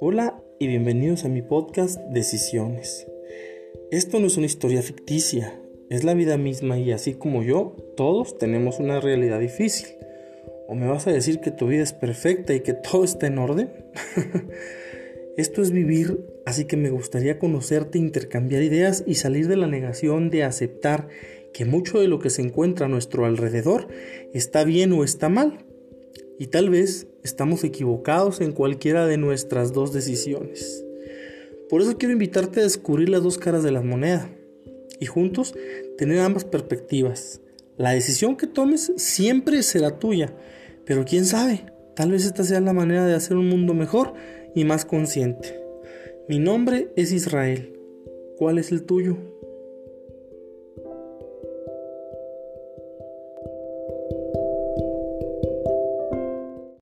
Hola y bienvenidos a mi podcast Decisiones. Esto no es una historia ficticia, es la vida misma y así como yo, todos tenemos una realidad difícil. ¿O me vas a decir que tu vida es perfecta y que todo está en orden? Esto es vivir, así que me gustaría conocerte, intercambiar ideas y salir de la negación de aceptar que mucho de lo que se encuentra a nuestro alrededor está bien o está mal. Y tal vez estamos equivocados en cualquiera de nuestras dos decisiones. Por eso quiero invitarte a descubrir las dos caras de la moneda y juntos tener ambas perspectivas. La decisión que tomes siempre será tuya, pero quién sabe, tal vez esta sea la manera de hacer un mundo mejor y más consciente. Mi nombre es Israel. ¿Cuál es el tuyo?